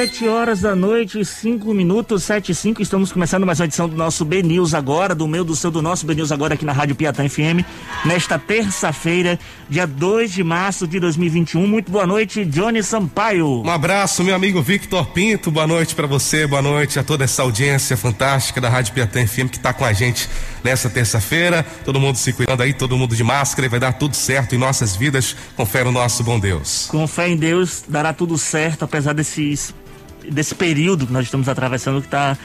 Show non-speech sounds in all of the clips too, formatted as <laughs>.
Sete horas da noite, cinco minutos, sete e cinco. Estamos começando mais uma edição do nosso B News agora, do meu, do seu, do nosso B News agora aqui na Rádio Piatã FM, nesta terça-feira, dia 2 de março de 2021. Muito boa noite, Johnny Sampaio. Um abraço, meu amigo Victor Pinto. Boa noite para você, boa noite a toda essa audiência fantástica da Rádio Piatã FM que está com a gente nessa terça-feira. Todo mundo se cuidando aí, todo mundo de máscara e vai dar tudo certo em nossas vidas. Confere o nosso bom Deus. Com fé em Deus, dará tudo certo, apesar desses desse período que nós estamos atravessando que está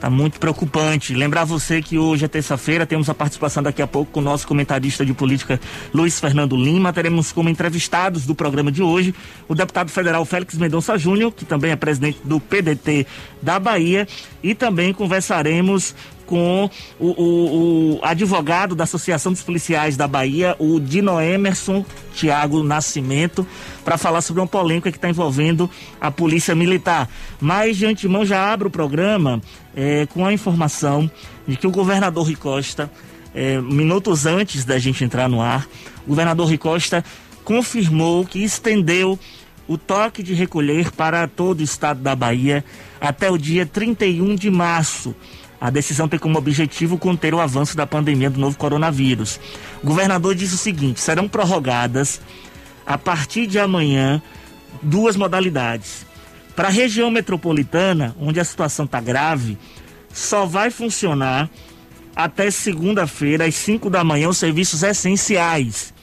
tá muito preocupante. Lembrar você que hoje é terça-feira, temos a participação daqui a pouco com o nosso comentarista de política Luiz Fernando Lima. Teremos como entrevistados do programa de hoje o deputado federal Félix Mendonça Júnior, que também é presidente do PDT da Bahia, e também conversaremos com o, o, o, advogado da Associação dos Policiais da Bahia, o Dino Emerson Tiago Nascimento, para falar sobre uma polêmica que está envolvendo a Polícia Militar. Mas de antemão já abro o programa é, com a informação de que o governador Rui Costa, é, minutos antes da gente entrar no ar, o governador Rui Costa confirmou que estendeu o toque de recolher para todo o estado da Bahia até o dia 31 de março. A decisão tem como objetivo conter o avanço da pandemia do novo coronavírus. O governador disse o seguinte: serão prorrogadas a partir de amanhã duas modalidades. Para a região metropolitana, onde a situação está grave, só vai funcionar até segunda-feira, às 5 da manhã, os serviços essenciais.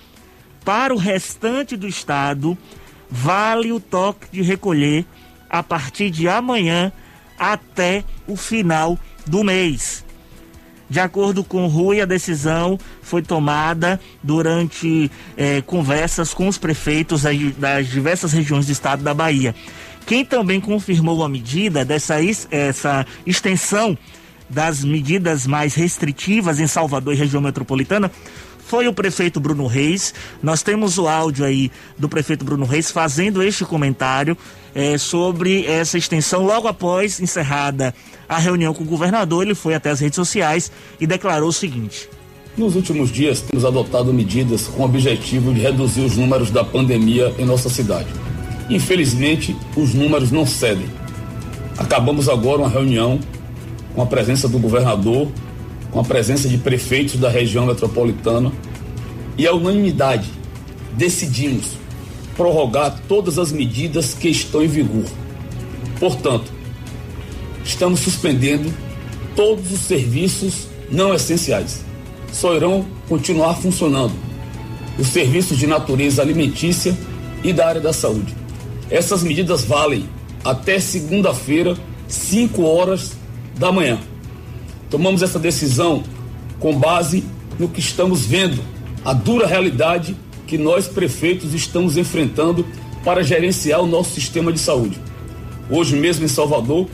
Para o restante do estado, vale o toque de recolher a partir de amanhã até o final do mês. De acordo com Rui, a decisão foi tomada durante eh, conversas com os prefeitos das diversas regiões do estado da Bahia. Quem também confirmou a medida dessa essa extensão das medidas mais restritivas em Salvador e região metropolitana foi o prefeito Bruno Reis. Nós temos o áudio aí do prefeito Bruno Reis fazendo este comentário é, sobre essa extensão. Logo após encerrada a reunião com o governador, ele foi até as redes sociais e declarou o seguinte. Nos últimos dias, temos adotado medidas com o objetivo de reduzir os números da pandemia em nossa cidade. Infelizmente, os números não cedem. Acabamos agora uma reunião com a presença do governador, com a presença de prefeitos da região metropolitana e a unanimidade decidimos prorrogar todas as medidas que estão em vigor. Portanto, estamos suspendendo todos os serviços não essenciais. Só irão continuar funcionando os serviços de natureza alimentícia e da área da saúde. Essas medidas valem até segunda-feira, 5 horas da manhã. Tomamos essa decisão com base no que estamos vendo, a dura realidade que nós prefeitos estamos enfrentando para gerenciar o nosso sistema de saúde. Hoje mesmo em Salvador,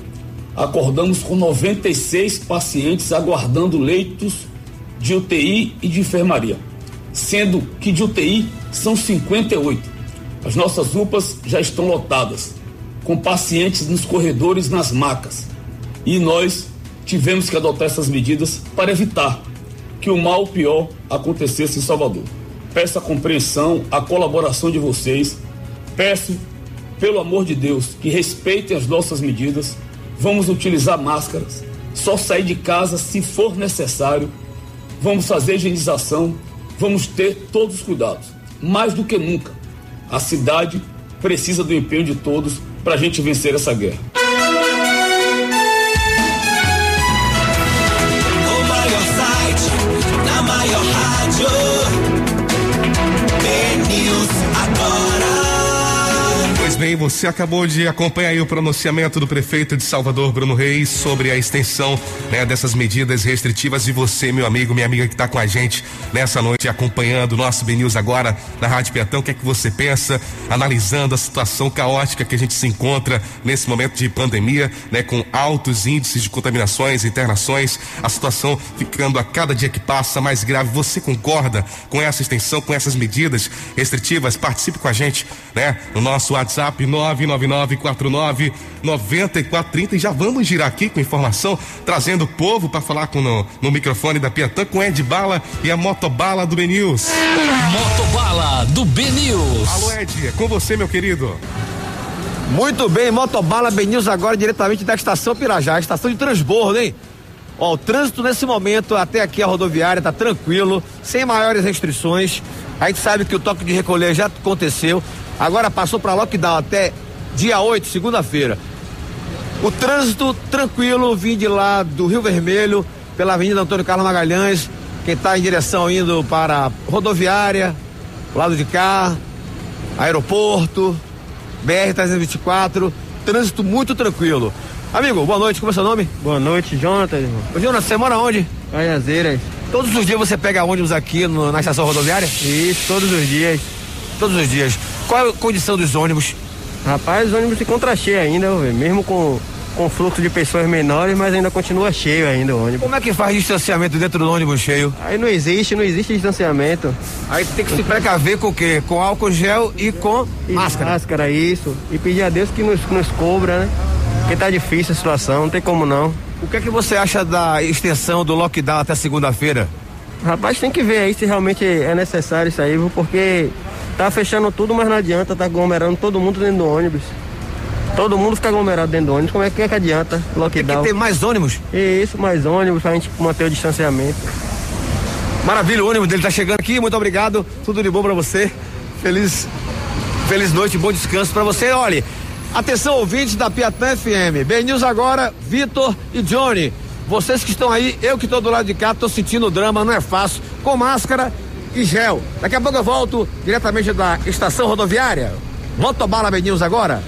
acordamos com 96 pacientes aguardando leitos de UTI e de enfermaria, sendo que de UTI são 58. As nossas UPAs já estão lotadas, com pacientes nos corredores, nas macas. E nós tivemos que adotar essas medidas para evitar que o mal pior acontecesse em Salvador. Peço a compreensão, a colaboração de vocês. Peço, pelo amor de Deus, que respeitem as nossas medidas. Vamos utilizar máscaras, só sair de casa se for necessário. Vamos fazer higienização, vamos ter todos os cuidados. Mais do que nunca, a cidade precisa do empenho de todos para a gente vencer essa guerra. Bem, você acabou de acompanhar o pronunciamento do prefeito de Salvador, Bruno Reis, sobre a extensão né, dessas medidas restritivas. E você, meu amigo, minha amiga que está com a gente nessa noite, acompanhando o nosso B News agora na Rádio Piatão, o que é que você pensa, analisando a situação caótica que a gente se encontra nesse momento de pandemia, né, com altos índices de contaminações, internações, a situação ficando a cada dia que passa mais grave. Você concorda com essa extensão, com essas medidas restritivas? Participe com a gente, né, no nosso WhatsApp WhatsApp 99949 9430 e já vamos girar aqui com informação, trazendo o povo para falar com no, no, microfone da Piatã com Ed Bala e a Motobala do Motobala do News. Alô Ed, é com você meu querido. Muito bem, Motobala Ben News agora diretamente da estação Pirajá, estação de transbordo, hein? Ó, o trânsito nesse momento até aqui a rodoviária tá tranquilo, sem maiores restrições. A gente sabe que o toque de recolher já aconteceu. Agora passou para lockdown até dia 8, segunda-feira. O trânsito tranquilo, vim de lá do Rio Vermelho, pela Avenida Antônio Carlos Magalhães, quem está em direção indo para rodoviária, lado de cá, aeroporto, BR-324, trânsito muito tranquilo. Amigo, boa noite, como é seu nome? Boa noite, Jonathan. Ô, Jonas, você mora onde? Caiazeiras. Todos os dias você pega ônibus aqui no, na estação rodoviária? Isso, todos os dias. Todos os dias. Qual é a condição dos ônibus? Rapaz, os ônibus se encontram cheio ainda, mesmo com, com fluxo de pessoas menores, mas ainda continua cheio ainda o ônibus. Como é que faz distanciamento dentro do ônibus cheio? Aí não existe, não existe distanciamento. Aí tem que se precaver com o quê? Com álcool gel e com E máscara. Máscara, isso. E pedir a Deus que nos, nos cobra, né? Porque tá difícil a situação, não tem como não. O que é que você acha da extensão do lockdown até segunda-feira? Rapaz, tem que ver aí se realmente é necessário isso aí, porque tá fechando tudo, mas não adianta, tá aglomerando todo mundo dentro do ônibus. Todo mundo fica aglomerado dentro do ônibus, como é que, é que adianta? Tem que Lockdown. ter mais ônibus. Isso, mais ônibus pra gente manter o distanciamento. Maravilha, o ônibus dele tá chegando aqui. Muito obrigado. Tudo de bom pra você. Feliz, feliz noite, bom descanso pra você. Olha, atenção ouvintes da Piatã FM. Bem News agora, Vitor e Johnny. Vocês que estão aí, eu que tô do lado de cá, tô sentindo o drama, não é fácil. Com máscara e gel. Daqui a pouco eu volto diretamente da estação rodoviária. Motobala Bem News agora.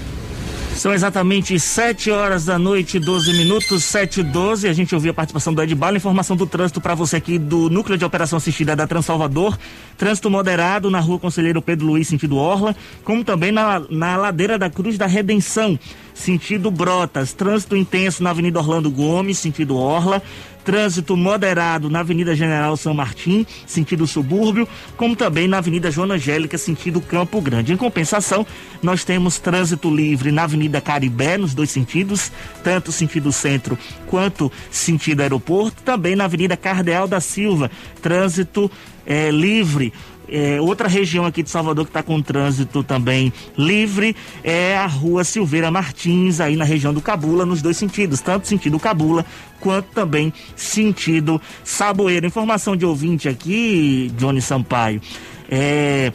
São exatamente 7 horas da noite, 12 minutos, 7 e 12. A gente ouviu a participação do Ed Bala, informação do trânsito para você aqui do Núcleo de Operação Assistida da Transalvador. Trânsito moderado na rua Conselheiro Pedro Luiz, sentido Orla, como também na, na ladeira da Cruz da Redenção, sentido Brotas. Trânsito intenso na Avenida Orlando Gomes, sentido Orla. Trânsito moderado na Avenida General São Martim, sentido subúrbio, como também na Avenida Joana Angélica, sentido Campo Grande. Em compensação, nós temos trânsito livre na Avenida Caribé, nos dois sentidos, tanto sentido centro quanto sentido aeroporto, também na Avenida Cardeal da Silva, trânsito eh, livre. É, outra região aqui de Salvador que está com trânsito também livre é a rua Silveira Martins, aí na região do Cabula, nos dois sentidos, tanto sentido Cabula quanto também sentido Saboeiro. Informação de ouvinte aqui, Johnny Sampaio. É,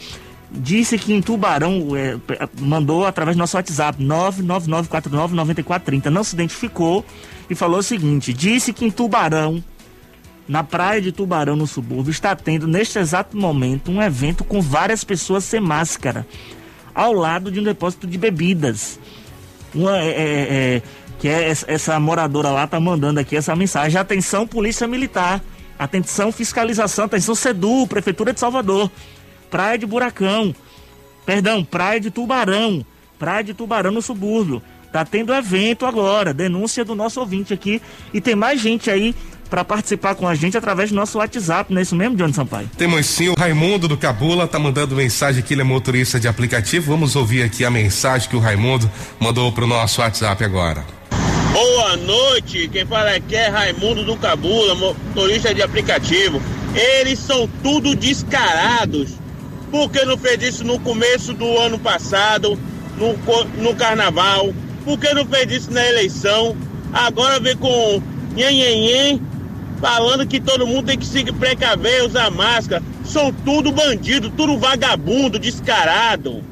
disse que em Tubarão, é, mandou através do nosso WhatsApp, 999499430, não se identificou e falou o seguinte: disse que em Tubarão na praia de Tubarão, no subúrbio, está tendo neste exato momento um evento com várias pessoas sem máscara, ao lado de um depósito de bebidas. Uma, é, é, é, que é essa, moradora lá tá mandando aqui essa mensagem. Atenção, Polícia Militar. Atenção, fiscalização. Atenção, SEDU, Prefeitura de Salvador. Praia de Buracão. Perdão, Praia de Tubarão. Praia de Tubarão no subúrbio. Tá tendo evento agora. Denúncia do nosso ouvinte aqui. E tem mais gente aí para participar com a gente através do nosso WhatsApp, não é isso mesmo, Johnny Sampaio? Temos sim o Raimundo do Cabula, tá mandando mensagem aqui, ele é motorista de aplicativo. Vamos ouvir aqui a mensagem que o Raimundo mandou pro nosso WhatsApp agora. Boa noite, quem fala aqui é Raimundo do Cabula, motorista de aplicativo. Eles são tudo descarados. Por que não fez isso no começo do ano passado, no, no carnaval? Por que não fez isso na eleição? Agora vem com nhenhenhen, falando que todo mundo tem que se precaver, usar máscara. São tudo bandido, tudo vagabundo, descarado.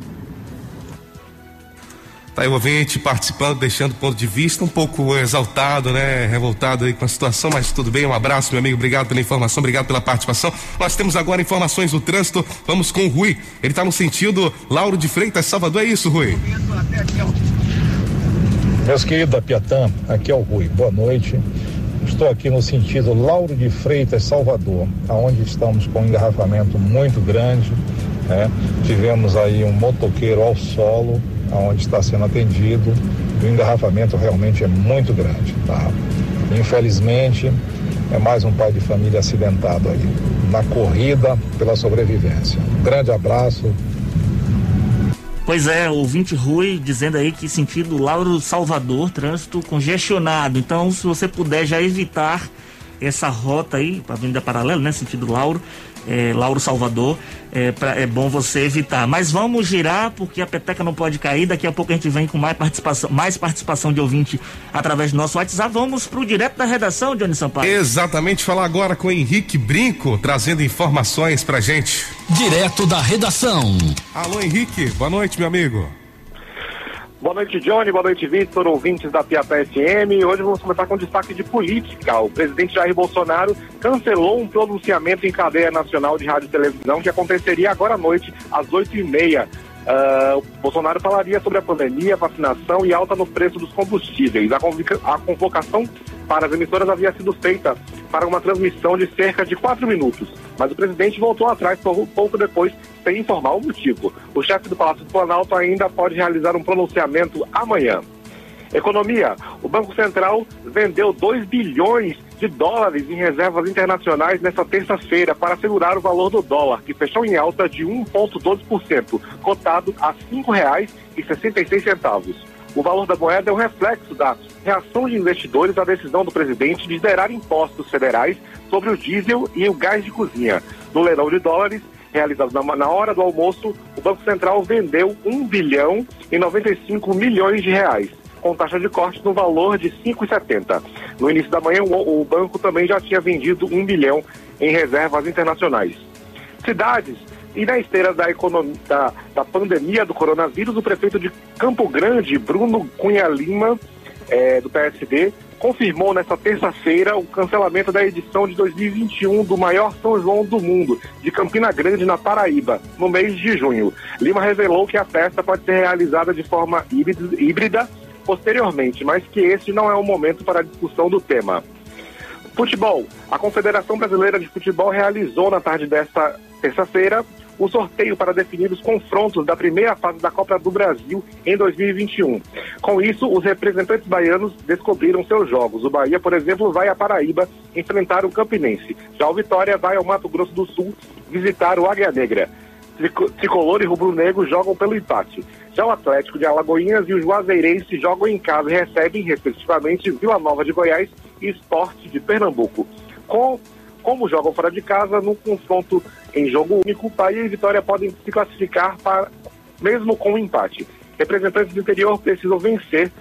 Tá aí o ouvinte participando, deixando o ponto de vista, um pouco exaltado, né? Revoltado aí com a situação, mas tudo bem. Um abraço, meu amigo. Obrigado pela informação, obrigado pela participação. Nós temos agora informações do trânsito. Vamos com o Rui. Ele tá no sentido Lauro de Freitas, Salvador. É isso, Rui? Meus queridos da Piatã, aqui é o Rui, boa noite. Estou aqui no sentido Lauro de Freitas, Salvador, aonde estamos com um engarrafamento muito grande. né? Tivemos aí um motoqueiro ao solo, aonde está sendo atendido. E o engarrafamento realmente é muito grande. Tá? Infelizmente, é mais um pai de família acidentado aí, na corrida pela sobrevivência. Um grande abraço, Pois é, ouvinte Rui dizendo aí que sentido Lauro Salvador, trânsito congestionado. Então, se você puder já evitar essa rota aí, para Avenida Paralela, né? Sentido Lauro, é, Lauro Salvador, é, pra, é, bom você evitar. Mas vamos girar, porque a peteca não pode cair. Daqui a pouco a gente vem com mais participação, mais participação de ouvinte através do nosso WhatsApp. Vamos para o direto da redação, Johnny Sampaio. Exatamente, falar agora com Henrique Brinco, trazendo informações pra gente. Direto da redação. Alô, Henrique, boa noite, meu amigo. Boa noite, Johnny. Boa noite, Vitor, ouvintes da Piatá FM. Hoje vamos começar com destaque de política. O presidente Jair Bolsonaro cancelou um pronunciamento em cadeia nacional de rádio e televisão que aconteceria agora à noite, às oito e meia. Uh, Bolsonaro falaria sobre a pandemia, vacinação e alta no preço dos combustíveis. A, a convocação para as emissoras havia sido feita para uma transmissão de cerca de quatro minutos, mas o presidente voltou atrás pouco depois sem informar o motivo. O chefe do Palácio do Planalto ainda pode realizar um pronunciamento amanhã. Economia. O Banco Central vendeu 2 bilhões de dólares em reservas internacionais nesta terça-feira para segurar o valor do dólar, que fechou em alta de 1,12%, cotado a R$ 5,66. O valor da moeda é um reflexo da reação de investidores à decisão do presidente de zerar impostos federais sobre o diesel e o gás de cozinha. No leilão de dólares, realizado na, na hora do almoço, o Banco Central vendeu 1 bilhão e 95 milhões de reais, com taxa de corte no valor de 5,70. No início da manhã, o, o banco também já tinha vendido 1 bilhão em reservas internacionais. Cidades e na esteira da, economia, da, da, pandemia do coronavírus, o prefeito de Campo Grande, Bruno Cunha Lima, é, do PSD, confirmou nesta terça-feira o cancelamento da edição de 2021 do maior São João do mundo, de Campina Grande, na Paraíba, no mês de junho. Lima revelou que a festa pode ser realizada de forma híbrida posteriormente, mas que este não é o momento para a discussão do tema. Futebol. A Confederação Brasileira de Futebol realizou na tarde desta terça-feira o sorteio para definir os confrontos da primeira fase da Copa do Brasil em 2021. Com isso, os representantes baianos descobriram seus jogos. O Bahia, por exemplo, vai à Paraíba enfrentar o Campinense. Já o Vitória vai ao Mato Grosso do Sul visitar o Águia Negra. Tricolor e Rubro Negro jogam pelo empate. Já o Atlético de Alagoinhas e o Juazeirense jogam em casa e recebem, respectivamente, Vila Nova de Goiás e Esporte de Pernambuco. Com como jogam fora de casa, no confronto em jogo único, Bahia e Vitória podem se classificar para, mesmo com um empate. Representantes do interior precisam vencer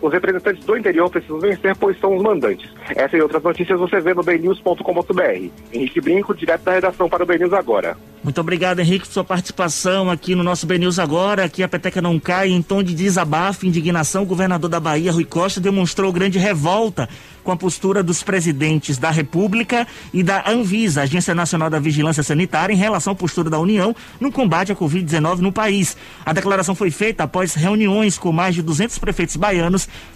os representantes do interior precisam vencer, pois são os mandantes. Essa e outras notícias você vê no bnews.com.br. Henrique Brinco, direto da redação para o BNews Agora. Muito obrigado, Henrique, por sua participação aqui no nosso BNews Agora. Aqui a peteca não cai. Em tom de desabafo e indignação, o governador da Bahia, Rui Costa, demonstrou grande revolta com a postura dos presidentes da República e da Anvisa, Agência Nacional da Vigilância Sanitária, em relação à postura da União no combate à Covid-19 no país. A declaração foi feita após reuniões com mais de 200 prefeitos baianos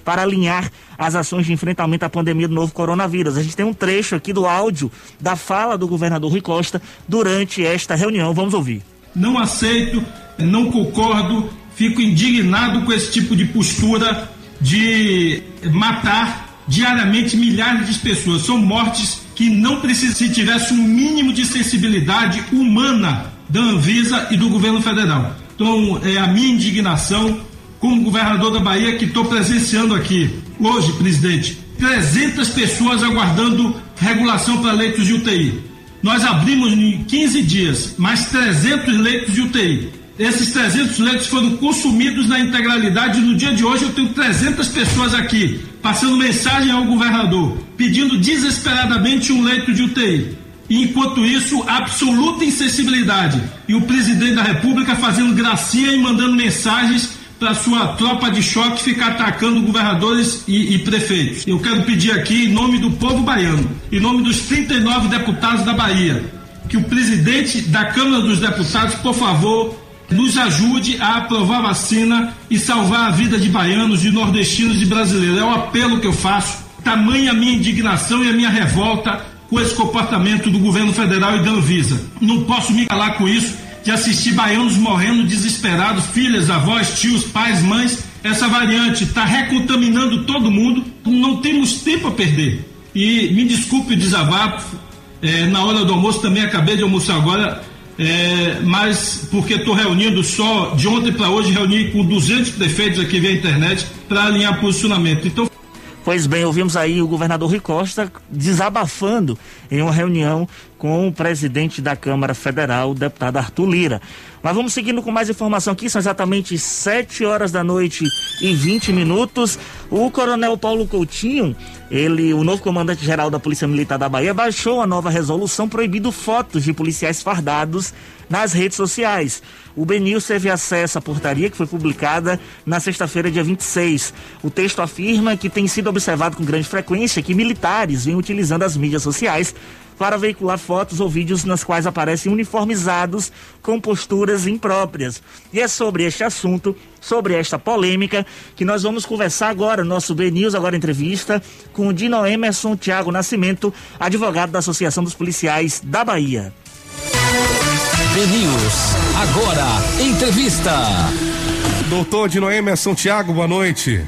para alinhar as ações de enfrentamento à pandemia do novo coronavírus. A gente tem um trecho aqui do áudio da fala do governador Rui Costa durante esta reunião. Vamos ouvir. Não aceito, não concordo, fico indignado com esse tipo de postura de matar diariamente milhares de pessoas. São mortes que não precisam, se tivesse um mínimo de sensibilidade humana da Anvisa e do governo federal. Então, é a minha indignação como governador da Bahia que estou presenciando aqui. Hoje, presidente, 300 pessoas aguardando regulação para leitos de UTI. Nós abrimos em 15 dias mais 300 leitos de UTI. Esses 300 leitos foram consumidos na integralidade. No dia de hoje, eu tenho 300 pessoas aqui passando mensagem ao governador, pedindo desesperadamente um leito de UTI. E, enquanto isso, absoluta insensibilidade. E o presidente da República fazendo gracinha e mandando mensagens para sua tropa de choque ficar atacando governadores e, e, prefeitos. Eu quero pedir aqui, em nome do povo baiano, em nome dos 39 deputados da Bahia, que o presidente da Câmara dos Deputados, por favor, nos ajude a aprovar a vacina e salvar a vida de baianos, de nordestinos e brasileiros. É o apelo que eu faço. Tamanha a minha indignação e a minha revolta com esse comportamento do governo federal e da Anvisa. Não posso me calar com isso de assistir baianos morrendo desesperados, filhas, avós, tios, pais, mães. Essa variante está recontaminando todo mundo. Não temos tempo a perder. E me desculpe o desabafo. É, na hora do almoço também acabei de almoçar agora é, mas porque estou reunindo só de ontem para hoje, reuni com 200 prefeitos aqui via internet para alinhar posicionamento. Então. Pois bem, ouvimos aí o governador Rui Costa desabafando em uma reunião com o presidente da Câmara Federal, o deputado Arthur Lira. Mas vamos seguindo com mais informação aqui, são exatamente 7 horas da noite e 20 minutos. O coronel Paulo Coutinho, ele, o novo comandante-geral da Polícia Militar da Bahia, baixou a nova resolução proibindo fotos de policiais fardados nas redes sociais. O Benil teve acesso à portaria que foi publicada na sexta-feira, dia 26. O texto afirma que tem sido observado com grande frequência que militares vêm utilizando as mídias sociais para veicular fotos ou vídeos nas quais aparecem uniformizados com posturas impróprias. E é sobre este assunto, sobre esta polêmica, que nós vamos conversar agora, nosso B News, agora entrevista, com o Dino Emerson Tiago Nascimento, advogado da Associação dos Policiais da Bahia. B News, agora, entrevista. Doutor Dino Emerson Tiago, boa noite.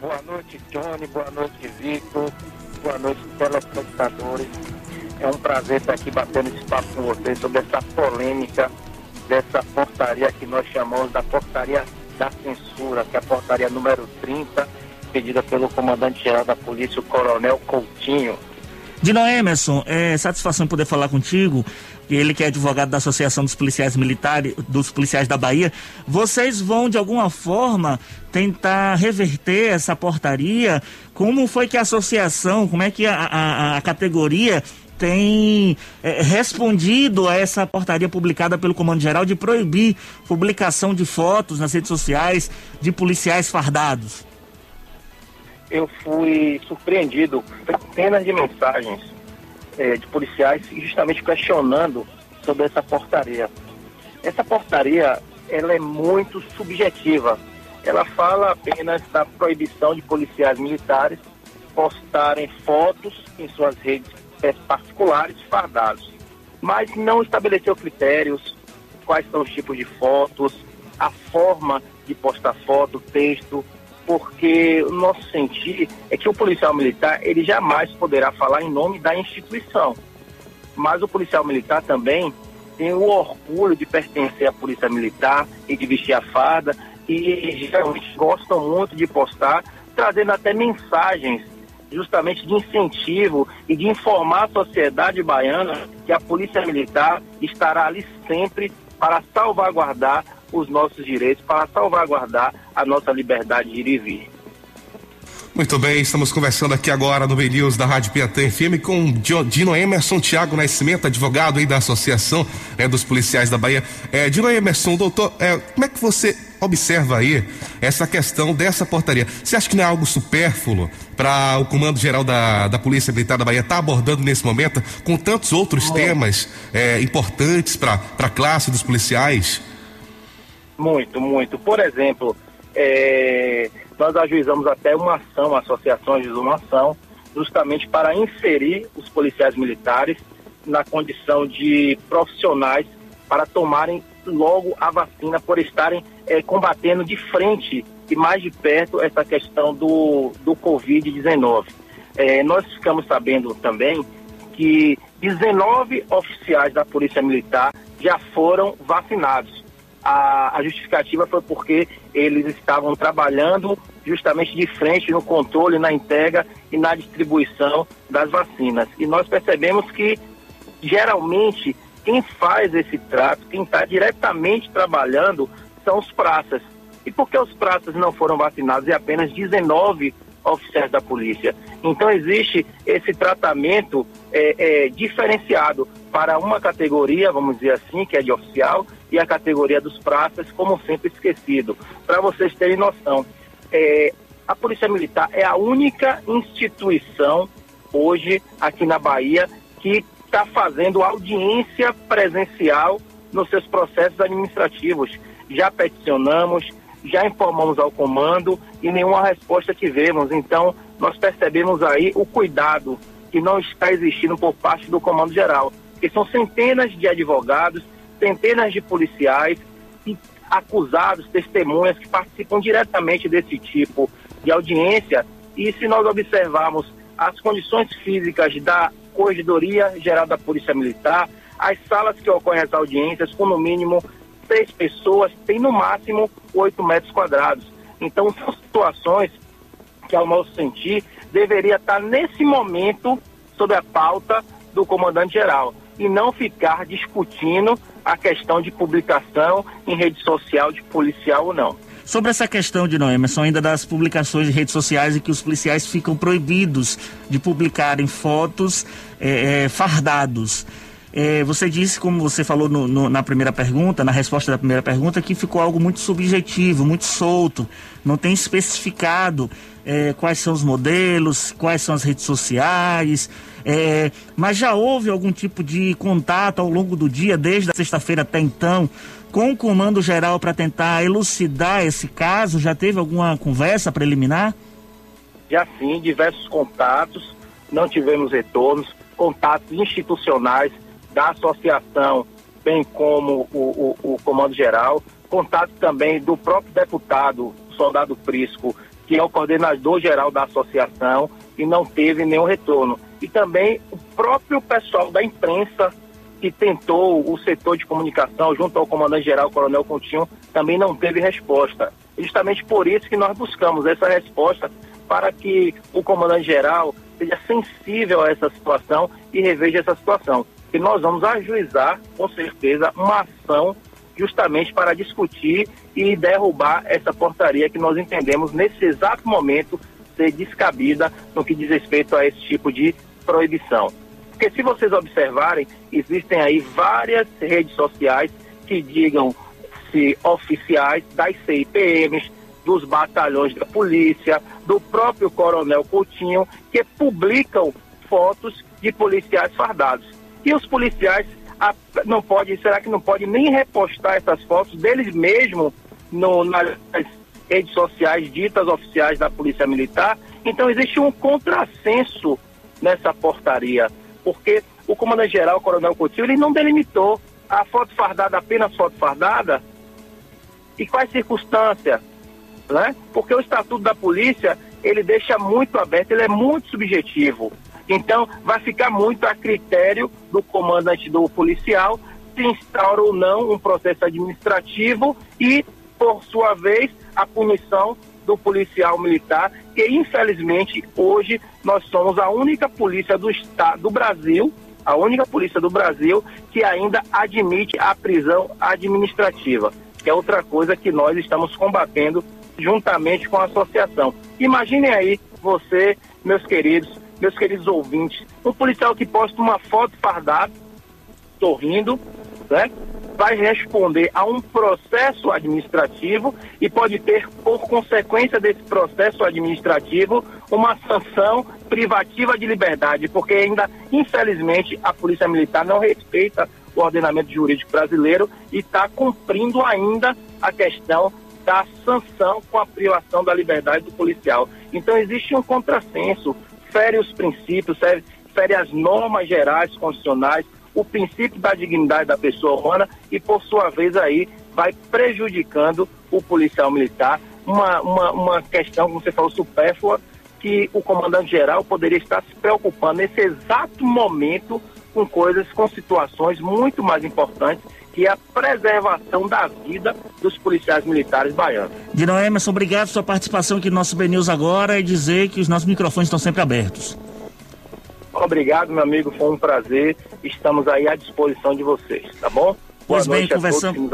Boa noite, Johnny, boa noite, Victor, boa noite, telespectadores. É um prazer estar aqui batendo esse papo com vocês sobre essa polêmica dessa portaria que nós chamamos da portaria da censura, que é a portaria número 30, pedida pelo comandante-geral da polícia, o coronel Coutinho. Dino Emerson, é satisfação poder falar contigo. Ele que é advogado da Associação dos Policiais Militares, dos Policiais da Bahia. Vocês vão de alguma forma tentar reverter essa portaria? Como foi que a associação, como é que a, a, a categoria tem é, respondido a essa portaria publicada pelo Comando Geral de proibir publicação de fotos nas redes sociais de policiais fardados? Eu fui surpreendido com centenas de mensagens é, de policiais justamente questionando sobre essa portaria. Essa portaria ela é muito subjetiva. Ela fala apenas da proibição de policiais militares postarem fotos em suas redes particulares fardados, mas não estabeleceu critérios, quais são os tipos de fotos, a forma de postar foto, texto, porque o nosso sentir é que o policial militar ele jamais poderá falar em nome da instituição, mas o policial militar também tem o orgulho de pertencer à polícia militar e de vestir a farda e geralmente gostam muito de postar, trazendo até mensagens justamente de incentivo e de informar a sociedade baiana que a Polícia Militar estará ali sempre para salvaguardar os nossos direitos, para salvaguardar a nossa liberdade de ir e vir. Muito bem, estamos conversando aqui agora no B News da Rádio Piatã FM com Dino Emerson Tiago Nascimento, advogado aí da Associação né, dos Policiais da Bahia. É, Dino Emerson, doutor, é, como é que você observa aí essa questão dessa portaria? Você acha que não é algo supérfluo para o Comando Geral da, da Polícia Militar da Bahia estar tá abordando nesse momento com tantos outros temas é, importantes para a classe dos policiais? Muito, muito. Por exemplo, é, nós ajuizamos até uma ação, a associação ajuizou uma ação, justamente para inserir os policiais militares na condição de profissionais para tomarem logo a vacina, por estarem é, combatendo de frente e mais de perto essa questão do, do Covid-19. É, nós ficamos sabendo também que 19 oficiais da Polícia Militar já foram vacinados a, a justificativa foi porque eles estavam trabalhando justamente de frente no controle, na entrega e na distribuição das vacinas. E nós percebemos que, geralmente, quem faz esse trato, quem está diretamente trabalhando, são os praças. E por que os praças não foram vacinados e apenas 19 oficiais da polícia? Então existe esse tratamento é, é, diferenciado para uma categoria, vamos dizer assim, que é de oficial, e a categoria dos praças, como sempre esquecido. Para vocês terem noção, é, a Polícia Militar é a única instituição hoje aqui na Bahia que está fazendo audiência presencial nos seus processos administrativos. Já peticionamos, já informamos ao comando e nenhuma resposta tivemos. Então, nós percebemos aí o cuidado que não está existindo por parte do comando geral, que são centenas de advogados centenas de policiais e acusados, testemunhas que participam diretamente desse tipo de audiência. E se nós observarmos as condições físicas da Corregedoria Geral da Polícia Militar, as salas que ocorrem as audiências, com no mínimo seis pessoas, tem no máximo oito metros quadrados. Então, são situações que, ao nosso sentir, deveria estar nesse momento sob a pauta do comandante-geral e não ficar discutindo a questão de publicação em rede social de policial ou não. Sobre essa questão de Noemerson, ainda das publicações de redes sociais e que os policiais ficam proibidos de publicarem fotos é, é, fardados. É, você disse, como você falou no, no, na primeira pergunta, na resposta da primeira pergunta, que ficou algo muito subjetivo, muito solto, não tem especificado é, quais são os modelos, quais são as redes sociais, é, mas já houve algum tipo de contato ao longo do dia, desde a sexta-feira até então, com o comando geral para tentar elucidar esse caso? Já teve alguma conversa preliminar? Já sim, diversos contatos, não tivemos retornos, contatos institucionais da associação, bem como o, o, o comando geral, contato também do próprio deputado, soldado Prisco, que é o coordenador geral da associação, e não teve nenhum retorno. E também o próprio pessoal da imprensa que tentou o setor de comunicação junto ao comandante-geral, Coronel Coutinho, também não teve resposta. Justamente por isso que nós buscamos essa resposta para que o comandante-geral seja sensível a essa situação e reveja essa situação. E nós vamos ajuizar, com certeza, uma ação justamente para discutir e derrubar essa portaria que nós entendemos nesse exato momento ser descabida no que diz respeito a esse tipo de proibição. Porque se vocês observarem, existem aí várias redes sociais que digam se oficiais das CIPMs, dos batalhões da polícia, do próprio Coronel Coutinho, que publicam fotos de policiais fardados. E os policiais não pode, será que não pode nem repostar essas fotos deles mesmos no, nas redes sociais ditas oficiais da Polícia Militar? Então existe um contrassenso nessa portaria, porque o comandante-geral, Coronel Coutinho, ele não delimitou a foto fardada apenas foto fardada e quais circunstâncias, né? Porque o Estatuto da Polícia, ele deixa muito aberto, ele é muito subjetivo. Então, vai ficar muito a critério do comandante do policial se instaura ou não um processo administrativo e, por sua vez, a punição do policial militar, que infelizmente hoje nós somos a única polícia do estado do Brasil, a única polícia do Brasil que ainda admite a prisão administrativa, que é outra coisa que nós estamos combatendo juntamente com a associação. Imaginem aí você, meus queridos, meus queridos ouvintes, um policial que posta uma foto fardada, sorrindo, né? vai responder a um processo administrativo e pode ter, por consequência desse processo administrativo, uma sanção privativa de liberdade, porque ainda, infelizmente, a Polícia Militar não respeita o ordenamento jurídico brasileiro e está cumprindo ainda a questão da sanção com a privação da liberdade do policial. Então existe um contrassenso, fere os princípios, fere, fere as normas gerais constitucionais, o princípio da dignidade da pessoa humana e, por sua vez, aí vai prejudicando o policial militar. Uma, uma, uma questão, como você falou, supérflua, que o comandante-geral poderia estar se preocupando nesse exato momento com coisas, com situações muito mais importantes que é a preservação da vida dos policiais militares baianos. Dino Emerson, obrigado pela sua participação aqui no nosso BNews agora e dizer que os nossos microfones estão sempre abertos. Obrigado, meu amigo, foi um prazer. Estamos aí à disposição de vocês, tá bom? Pois Boa bem, conversamos.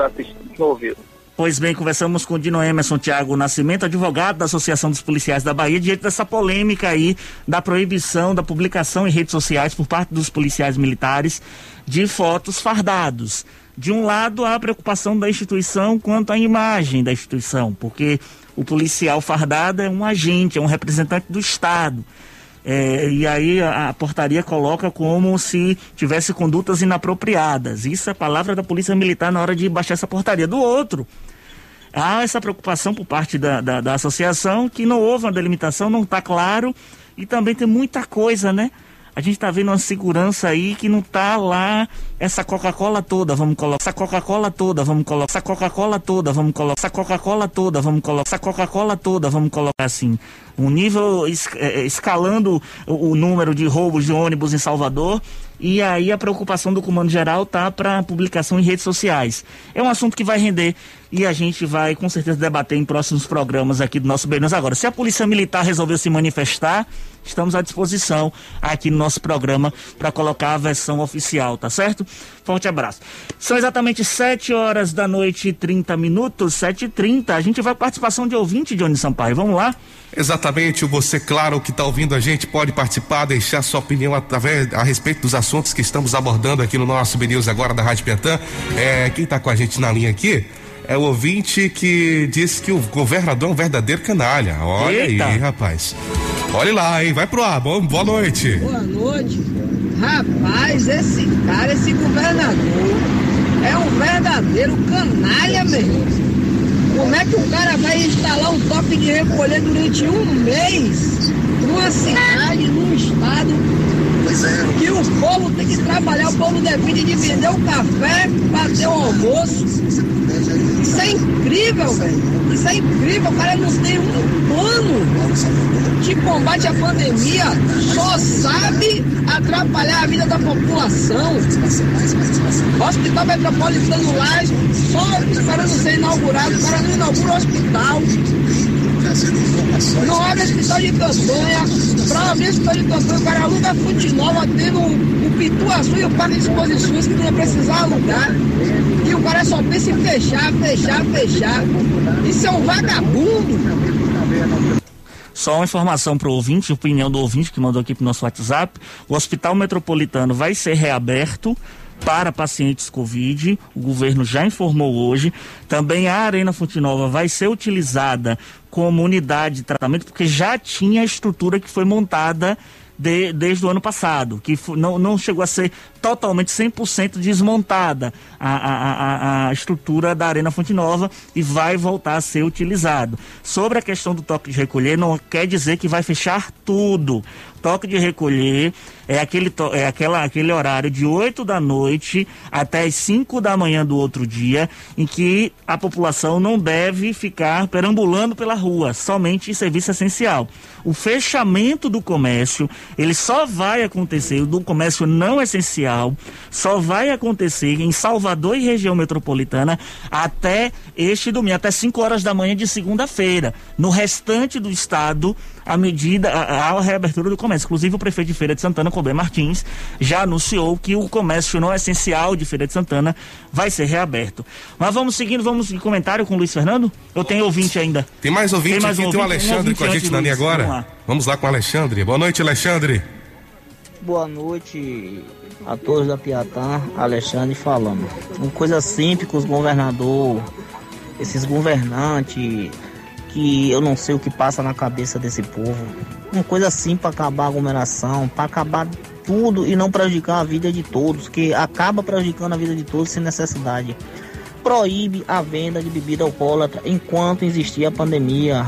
Pois bem, conversamos com o Dino Emerson Tiago Nascimento, advogado da Associação dos Policiais da Bahia, diante dessa polêmica aí da proibição da publicação em redes sociais por parte dos policiais militares de fotos fardados. De um lado, há a preocupação da instituição quanto à imagem da instituição, porque o policial fardado é um agente, é um representante do Estado. É, e aí a, a, portaria coloca como se tivesse condutas inapropriadas. Isso é palavra da Polícia Militar na hora de baixar essa portaria. Do outro, há essa preocupação por parte da, da, da associação que não houve uma delimitação, não está claro. E também tem muita coisa, né? A gente está vendo uma segurança aí que não está lá essa Coca-Cola toda, vamos colocar essa Coca-Cola toda, vamos colocar essa Coca-Cola toda, vamos colocar essa Coca-Cola toda, vamos colocar essa Coca-Cola toda, vamos colocar assim, um nível es, é, escalando o, o número de roubos de ônibus em Salvador e aí a preocupação do comando geral tá para publicação em redes sociais. É um assunto que vai render e a gente vai com certeza debater em próximos programas aqui do nosso Benos agora. Se a polícia militar resolveu se manifestar estamos à disposição aqui no nosso programa para colocar a versão oficial, tá certo? Forte abraço. São exatamente 7 horas da noite e 30 minutos, 7 e 30 A gente vai participação de ouvinte, Johnny Sampaio. Vamos lá? Exatamente, você, claro, que está ouvindo a gente, pode participar, deixar sua opinião através, a respeito dos assuntos que estamos abordando aqui no nosso BNews agora da Rádio Piatã. É, quem está com a gente na linha aqui é o ouvinte que disse que o governador é um verdadeiro canalha. Olha Eita. aí, rapaz. Olha lá, hein? Vai pro ar. Bom, boa noite. Boa noite. Rapaz, esse cara, esse governador, é um verdadeiro canalha mesmo. Como é que o cara vai instalar um toque de recolher durante um mês numa cidade, num estado que o povo tem que trabalhar, o povo depende de vender o café, fazer o almoço. Isso é incrível, velho. Isso é incrível. O cara não tem um plano de combate à pandemia, só sabe atrapalhar a vida da população. Hospital Metropolitano lá, só esperando ser inaugurado, o cara não inaugura o hospital. Não abre hospital de campanha. Para abrir hospital de campanha, o cara aluga fute nova, tendo o, o Pitu Azul e o Parque de Exposições que não ia precisar alugar. E o cara só pensa em fechar, fechar, fechar. Isso é um vagabundo. Só uma informação para o ouvinte, opinião do ouvinte que mandou aqui para o nosso WhatsApp. O Hospital Metropolitano vai ser reaberto para pacientes Covid. O governo já informou hoje. Também a Arena Fonte Nova vai ser utilizada como unidade de tratamento, porque já tinha a estrutura que foi montada de, desde o ano passado, que não, não chegou a ser totalmente 100% desmontada a, a, a, estrutura da Arena Fonte Nova e vai voltar a ser utilizado. Sobre a questão do toque de recolher, não quer dizer que vai fechar tudo toque de recolher é aquele, é aquela, aquele horário de 8 da noite até as 5 da manhã do outro dia, em que a população não deve ficar perambulando pela rua, somente em serviço essencial. O fechamento do comércio, ele só vai acontecer, do comércio não essencial, só vai acontecer em Salvador e região metropolitana até este domingo, até 5 horas da manhã de segunda-feira. No restante do estado, a medida, a, a reabertura do comércio. Inclusive, o prefeito de Feira de Santana, Colbert Martins, já anunciou que o comércio não essencial de Feira de Santana vai ser reaberto. Mas vamos seguindo, vamos em comentário com o Luiz Fernando? Eu tenho ouvinte ainda. Tem mais ouvinte tem mais aqui, um tem o Alexandre um com a gente na linha agora. Vamos lá. vamos lá com o Alexandre. Boa noite, Alexandre. Boa noite a todos da Piatã, Alexandre falando. Uma coisa simples que os governadores, esses governantes que eu não sei o que passa na cabeça desse povo. Uma coisa assim para acabar a aglomeração, para acabar tudo e não prejudicar a vida de todos, que acaba prejudicando a vida de todos sem necessidade. Proíbe a venda de bebida alcoólatra enquanto existir a pandemia.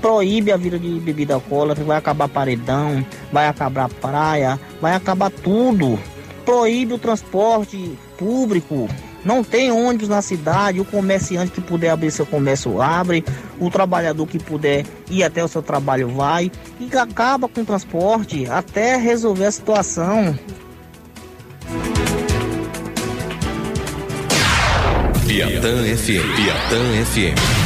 Proíbe a vida de bebida alcoólatra, vai acabar paredão, vai acabar praia, vai acabar tudo. Proíbe o transporte público, não tem ônibus na cidade, o comerciante que puder abrir seu comércio abre, o trabalhador que puder ir até o seu trabalho vai e acaba com o transporte até resolver a situação. Piatã FM. Piatã FM.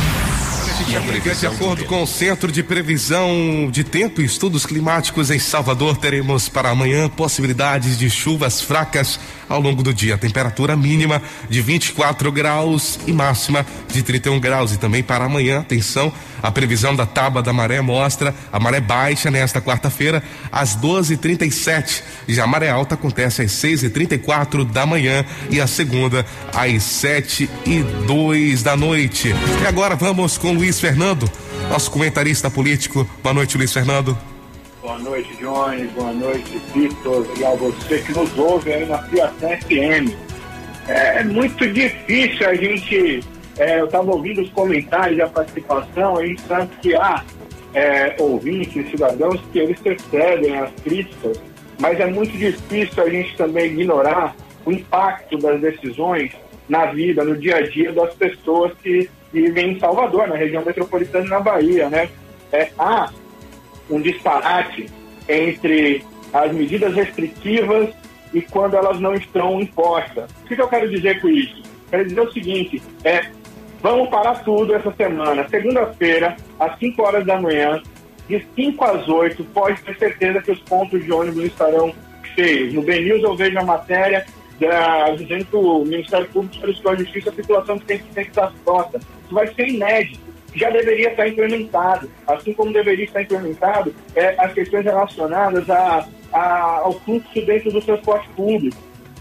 De acordo com o Centro de Previsão de Tempo e Estudos Climáticos em Salvador, teremos para amanhã possibilidades de chuvas fracas ao longo do dia. Temperatura mínima de 24 graus e máxima de 31 graus. E também para amanhã, atenção, a previsão da tábua da maré mostra a maré baixa nesta quarta-feira às 12h37. Já a maré alta acontece às 6h34 da manhã e a segunda às 7 e 2 da noite. E agora vamos com Luiz Fernando, nosso comentarista político. Boa noite, Luiz Fernando. Boa noite, Johnny. Boa noite, Vitor. E a você que nos ouve aí na Piatã FM. É muito difícil a gente é, eu estava ouvindo os comentários e a participação, a gente sabe que há é, ouvintes, cidadãos, que eles percebem as críticas, mas é muito difícil a gente também ignorar o impacto das decisões na vida, no dia a dia das pessoas que vivem em Salvador, na região metropolitana na Bahia, né? É, há um disparate entre as medidas restritivas e quando elas não estão impostas. O que, que eu quero dizer com isso? Quero dizer o seguinte, é, Vamos parar tudo essa semana. Segunda-feira, às 5 horas da manhã, de 5 às 8, pode ter certeza que os pontos de ônibus estarão cheios. No BNews eu vejo a matéria da, dizendo que o Ministério Público solicitou à Justiça a circulação de tem, tem que estar frota. Isso vai ser inédito. Já deveria estar implementado, assim como deveria estar implementado é, as questões relacionadas a, a, ao fluxo dentro do transporte público.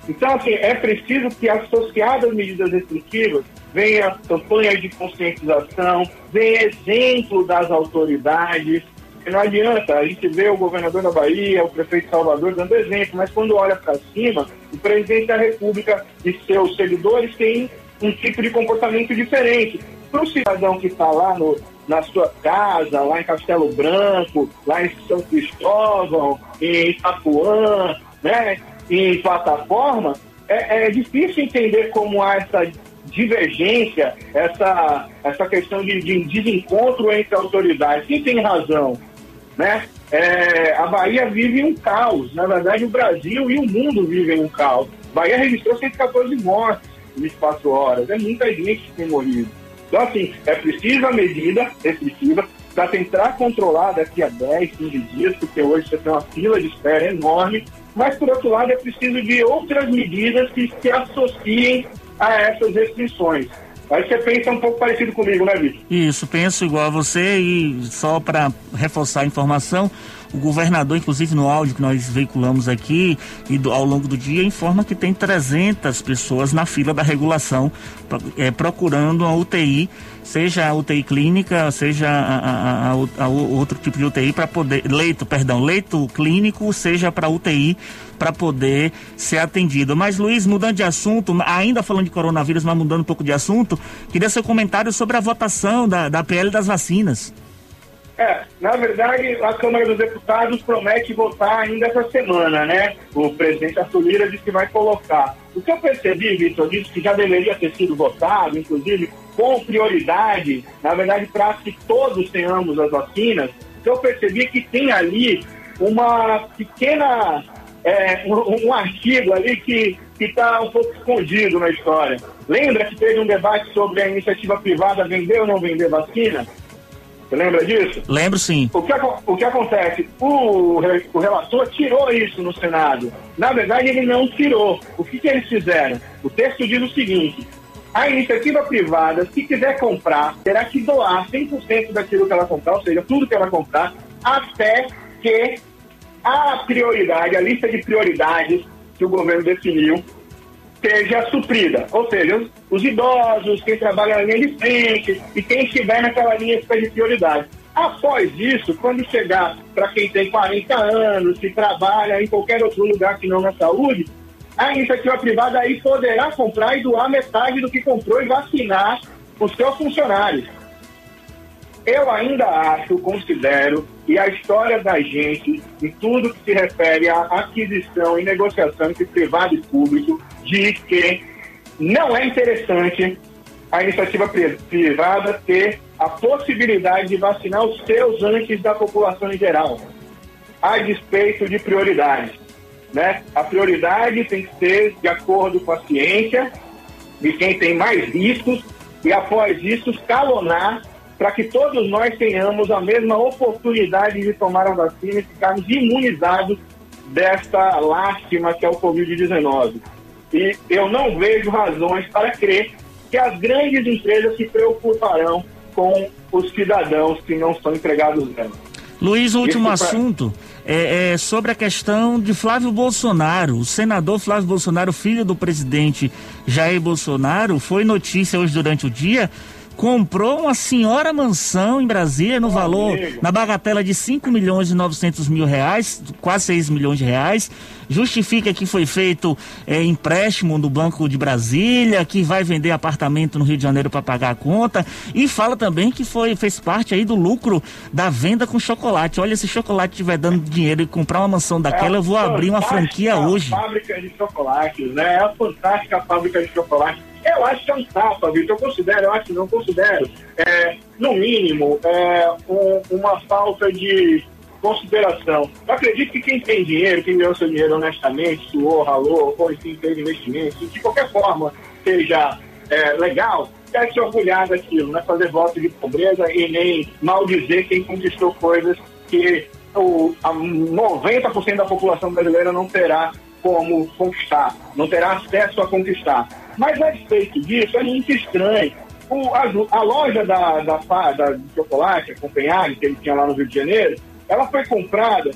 Então, assim, é preciso que, associado às medidas restritivas, venha campanhas de conscientização, venha exemplo das autoridades. Não adianta, a gente vê o governador da Bahia, o prefeito Salvador dando exemplo, mas quando olha para cima, o presidente da República e seus seguidores têm um tipo de comportamento diferente. Para o cidadão que está lá no, na sua casa, lá em Castelo Branco, lá em São Cristóvão, em Itapuã, né, em plataforma, é, é difícil entender como há essa divergência, essa, essa questão de, de desencontro entre autoridades. Quem tem razão? Né? É, a Bahia vive um caos. Na verdade, o Brasil e o mundo vivem um caos. Bahia registrou 114 mortes em 24 horas. É muita gente que tem morrido. Então, assim, é preciso a medida restritiva para tentar controlar daqui a 10, 15 dias, porque hoje você tem uma fila de espera enorme. Mas, por outro lado, é preciso de outras medidas que se associem a essas restrições. Aí você pensa um pouco parecido comigo, né, Vitor? Isso, penso igual a você e só para reforçar a informação, o governador, inclusive no áudio que nós veiculamos aqui e do, ao longo do dia, informa que tem 300 pessoas na fila da regulação é, procurando uma UTI, seja a UTI clínica, seja a, a, a, a outro tipo de UTI para poder leito, perdão, leito clínico, seja para UTI para poder ser atendido. Mas Luiz, mudando de assunto, ainda falando de coronavírus, mas mudando um pouco de assunto, queria seu comentário sobre a votação da, da PL das vacinas. É, na verdade, a Câmara dos Deputados promete votar ainda essa semana, né? O presidente Arthur Lira disse que vai colocar. O que eu percebi, Vitor, disse que já deveria ter sido votado, inclusive com prioridade, na verdade, para que todos tenhamos as vacinas. O que eu percebi é que tem ali uma pequena. É, um, um artigo ali que está um pouco escondido na história. Lembra que teve um debate sobre a iniciativa privada vender ou não vender vacina? Você lembra disso? Lembro sim. O que, o que acontece? O, o relator tirou isso no Senado. Na verdade, ele não tirou. O que, que eles fizeram? O texto diz o seguinte: a iniciativa privada, se quiser comprar, terá que doar 100% daquilo que ela comprar, ou seja, tudo que ela comprar, até que a prioridade, a lista de prioridades que o governo definiu, seja suprida. Ou seja, os idosos, quem trabalha na linha de frente e quem estiver naquela linha de prioridade. Após isso, quando chegar para quem tem 40 anos, que trabalha em qualquer outro lugar que não na saúde, a iniciativa privada aí poderá comprar e doar metade do que comprou e vacinar os seus funcionários. Eu ainda acho, considero, e a história da gente, em tudo que se refere à aquisição e negociação entre privado e público, diz que não é interessante a iniciativa privada ter a possibilidade de vacinar os seus antes da população em geral, a despeito de prioridades. Né? A prioridade tem que ser de acordo com a ciência, de quem tem mais riscos, e após isso escalonar para que todos nós tenhamos a mesma oportunidade de tomar a vacina e ficarmos imunizados desta lástima que é o Covid-19. E eu não vejo razões para crer que as grandes empresas se preocuparão com os cidadãos que não são empregados delas. Luiz, o último Isso assunto pra... é, é, sobre a questão de Flávio Bolsonaro. O senador Flávio Bolsonaro, filho do presidente Jair Bolsonaro, foi notícia hoje durante o dia comprou uma senhora mansão em Brasília no valor, amigo. na bagatela de 5 milhões e 900 mil reais, quase 6 milhões de reais. Justifica que foi feito é, empréstimo no Banco de Brasília, que vai vender apartamento no Rio de Janeiro para pagar a conta. E fala também que foi, fez parte aí do lucro da venda com chocolate. Olha, se chocolate estiver dando dinheiro e comprar uma mansão daquela, é eu vou abrir uma franquia hoje. Fábrica de chocolates, né? É a fantástica fábrica de chocolate eu acho que é um tapa, Vitor. Eu considero, eu acho que não considero, é, no mínimo, é, um, uma falta de consideração. Eu acredito que quem tem dinheiro, quem ganhou seu dinheiro honestamente, suou, ralou, ou enfim, fez investimento, de qualquer forma seja é, legal, deve se orgulhar daquilo, não é fazer voto de pobreza e nem maldizer quem conquistou coisas que o, a 90% da população brasileira não terá como conquistar, não terá acesso a conquistar. Mas a respeito disso, é muito estranho. O, a, a, loja da, da, da, de chocolate, a Copenhague, que ele tinha lá no Rio de Janeiro, ela foi comprada,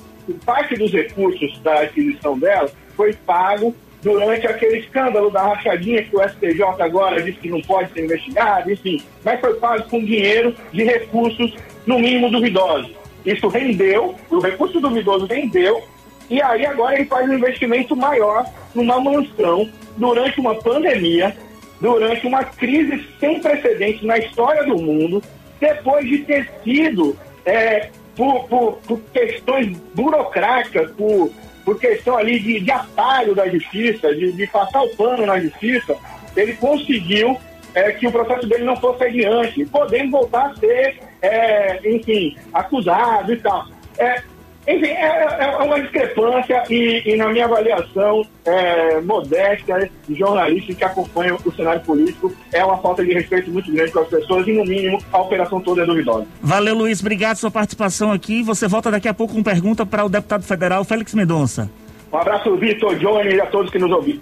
parte dos recursos da aquisição dela foi pago durante aquele escândalo da rachadinha que o STJ agora disse que não pode ser investigado, enfim, mas foi pago com dinheiro de recursos, no mínimo, duvidosos. Isso rendeu, o recurso duvidoso rendeu, e aí agora ele faz um investimento maior numa mansão durante uma pandemia, durante uma crise sem precedentes na história do mundo, depois de ter sido, é, por, por, por questões burocráticas, por por questão ali de, de atalho da justiça, de, de passar o pano na justiça, ele conseguiu é, que o processo dele não fosse adiante, podendo voltar a ser, é, enfim, acusado e tal. É, enfim, é, é, é, uma discrepância e, e na minha avaliação é, modesta de jornalista que acompanha o cenário político, é uma falta de respeito muito grande com as pessoas e, no mínimo, a operação toda é duvidosa. Valeu, Luiz. Obrigado pela sua participação aqui. Você volta daqui a pouco com pergunta para o deputado federal Félix Mendonça. Um abraço, Vitor, Johnny e a todos que nos ouviram.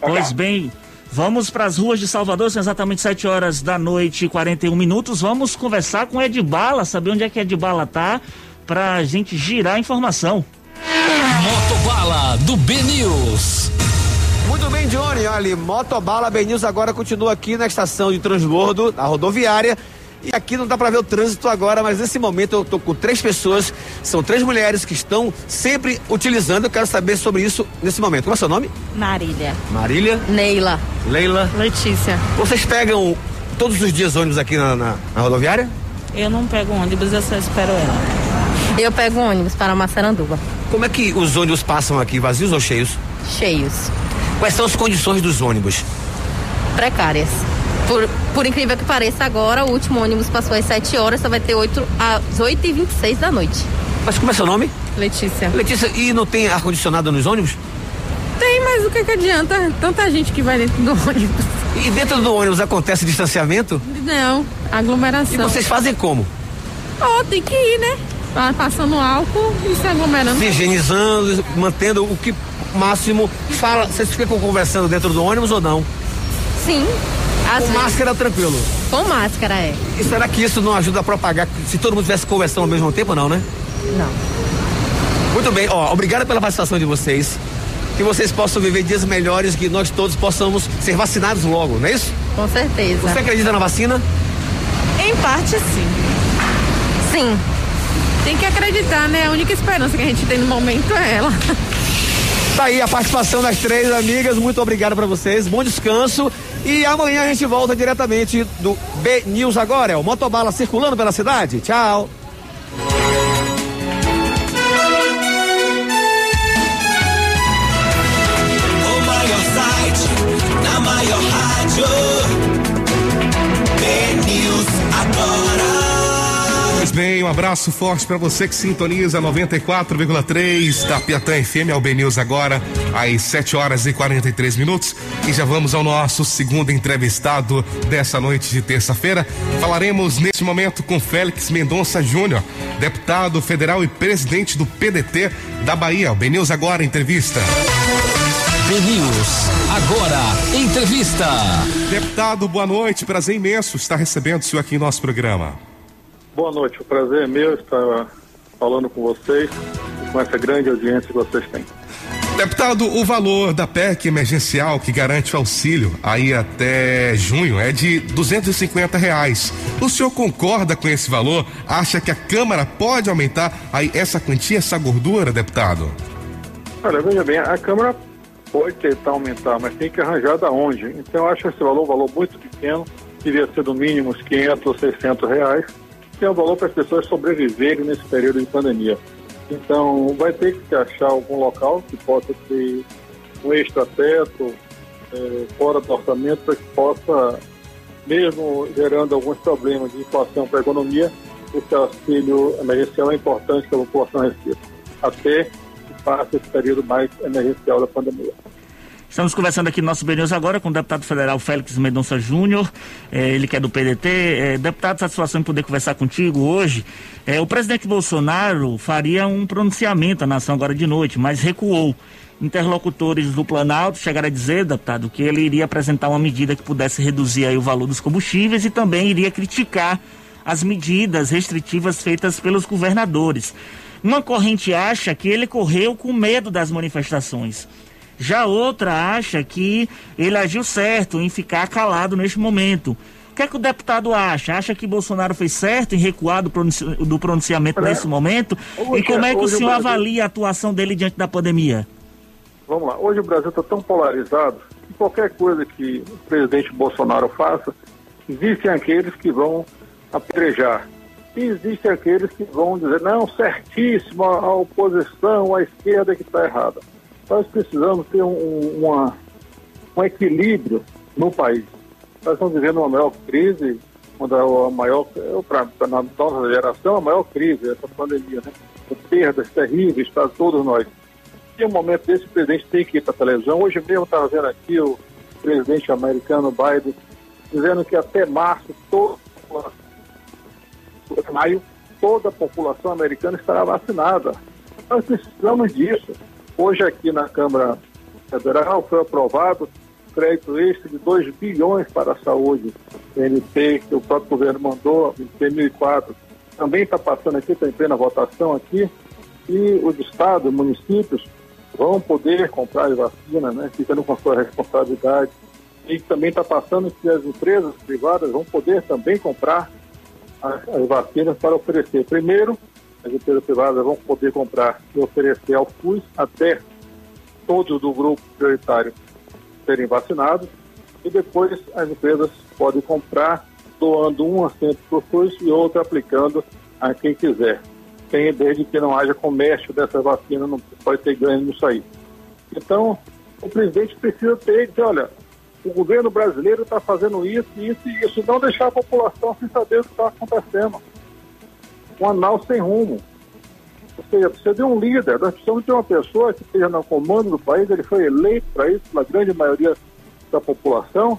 Pois bem, Vamos para as ruas de Salvador, são exatamente 7 horas da noite e 41 minutos. Vamos conversar com Edbala, saber onde é que Edbala tá pra gente girar a informação. Motobala do B News. Muito bem, Johnny. Olha, Motobala B News agora continua aqui na estação de transbordo, da rodoviária. E aqui não dá para ver o trânsito agora, mas nesse momento eu tô com três pessoas, são três mulheres que estão sempre utilizando. Eu quero saber sobre isso nesse momento. Qual é o seu nome? Marília. Marília? Neila. Leila? Letícia. Vocês pegam todos os dias ônibus aqui na, na, na rodoviária? Eu não pego ônibus, eu só espero ela. Eu pego ônibus para Massaranduba. Como é que os ônibus passam aqui, vazios ou cheios? Cheios. Quais são as condições dos ônibus? Precárias. Por, por incrível que pareça, agora o último ônibus passou às 7 horas, só vai ter 8 às 8 e 26 da noite. Mas como é seu nome? Letícia. Letícia, e não tem ar-condicionado nos ônibus? Tem, mas o que, que adianta? Tanta gente que vai dentro do <laughs> ônibus. E dentro do ônibus acontece distanciamento? Não, aglomeração. E vocês fazem como? Oh, tem que ir, né? Passando álcool e se aglomerando. Se higienizando, mantendo o que máximo. Fala, vocês ficam conversando dentro do ônibus ou não? Sim. Com vezes. máscara tranquilo? Com máscara, é. E será que isso não ajuda a propagar? Se todo mundo estivesse conversando ao mesmo tempo, não, né? Não. Muito bem, ó, obrigado pela participação de vocês. Que vocês possam viver dias melhores, que nós todos possamos ser vacinados logo, não é isso? Com certeza. Você acredita na vacina? Em parte, sim. Sim. Tem que acreditar, né? A única esperança que a gente tem no momento é ela. Tá aí a participação das três amigas. Muito obrigado para vocês. Bom descanso. E amanhã a gente volta diretamente do B News agora. É o Motobala circulando pela cidade. Tchau. Bem, um abraço forte para você que sintoniza 94,3 da Piatã FM ao News agora, às 7 horas e 43 minutos. E já vamos ao nosso segundo entrevistado dessa noite de terça-feira. Falaremos neste momento com Félix Mendonça Júnior, deputado federal e presidente do PDT da Bahia. O News agora, entrevista. News agora, entrevista. Deputado, boa noite, prazer imenso estar recebendo o senhor aqui em nosso programa. Boa noite, o prazer é meu estar falando com vocês e com essa grande audiência que vocês têm. Deputado, o valor da PEC emergencial que garante o auxílio aí até junho é de 250 reais. O senhor concorda com esse valor? Acha que a Câmara pode aumentar aí essa quantia, essa gordura, deputado? Olha, veja bem, a Câmara pode tentar aumentar, mas tem que arranjar da onde. Então eu acho esse valor um valor muito pequeno, devia ser no mínimo uns 500 ou 600 reais é o valor para as pessoas sobreviverem nesse período de pandemia. Então, vai ter que achar algum local que possa ter um extra-teto é, fora do orçamento para que possa, mesmo gerando alguns problemas de inflação para a economia, esse auxílio emergencial é importante que a população receba, até que passe esse período mais emergencial da pandemia. Estamos conversando aqui no nosso BNews agora com o deputado federal Félix Mendonça Júnior, eh, ele que é do PDT. Eh, deputado, satisfação em poder conversar contigo hoje. Eh, o presidente Bolsonaro faria um pronunciamento à nação agora de noite, mas recuou. Interlocutores do Planalto chegaram a dizer, deputado, que ele iria apresentar uma medida que pudesse reduzir aí o valor dos combustíveis e também iria criticar as medidas restritivas feitas pelos governadores. Uma corrente acha que ele correu com medo das manifestações. Já outra acha que ele agiu certo em ficar calado neste momento. O que é que o deputado acha? Acha que Bolsonaro fez certo em recuar do, pronunci do pronunciamento Olha, nesse momento? hoje- e como é que o hoje o senhor Brasil- avalia a atuação dele diante da pandemia? Vamos lá, hoje o Brasil está tão polarizado que qualquer coisa que o presidente Bolsonaro faça, existem aqueles que vão apedrejar. E existem aqueles que vão dizer, não, certíssimo, a oposição, a esquerda que está errada. Nós precisamos ter um, um- uma, um equilíbrio no país. Nós estamos vivendo uma maior crise, uma a maior, para na nossa geração, a maior crise, essa pandemia, né? Com perdas terríveis para todos nós. E um momento desse, o presidente tem que ir para a televisão. Hoje mesmo estava vendo aqui o presidente americano Biden dizendo que até março, todo, maio, toda a população americana estará vacinada. Nós precisamos disso. Hoje aqui na Câmara Federal foi aprovado crédito extra de 2 bilhões para a saúde, NT, que o próprio governo mandou em 2004. Também está passando aqui, está em plena votação aqui, e os estados, municípios, vão poder comprar as vacinas, né, ficando com a sua responsabilidade. E também está passando que as empresas privadas vão poder também comprar as, as vacinas para oferecer. Primeiro, as empresas privadas vão poder comprar e oferecer ao FUS até todos do grupo prioritário serem vacinados e depois as empresas podem comprar doando um assento para o SUS e outro aplicando a quem quiser. Tem desde que não haja comércio dessa vacina, não pode ter ganho nisso aí. Então, o presidente precisa ter, dizer, olha, o governo brasileiro está fazendo isso, isso e isso, não deixar a população sem saber o que está acontecendo. Um anal sem rumo. Ou seja, precisa de um líder, nós precisamos de uma pessoa que esteja no comando do país, ele foi eleito para isso pela grande maioria da população,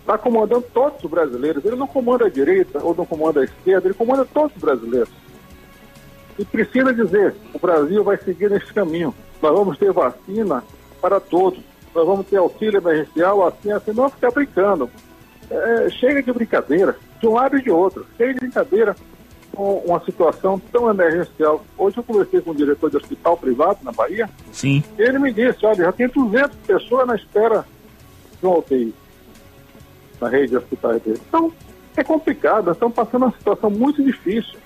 está comandando todos os brasileiros. Ele não comanda a direita ou não comanda a esquerda, ele comanda todos os brasileiros. E precisa dizer, o Brasil vai seguir nesse caminho. Nós vamos ter vacina para todos. Nós vamos ter auxílio emergencial, assim, assim, não ficar brincando. É, chega de brincadeira, de um lado e de outro. Chega de brincadeira com uma situação tão emergencial. Hoje eu conversei com um diretor de hospital privado na Bahia, Sim. e ele me disse, olha, já tem 200 pessoas na espera de um UTI na rede de hospitais dele. Então, é complicado, nós estamos passando uma situação muito difícil.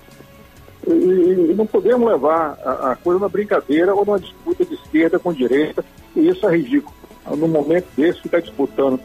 E, e- e não podemos levar a, a coisa na brincadeira ou numa disputa de esquerda com direita, e isso é ridículo. No momento desse, ficar disputando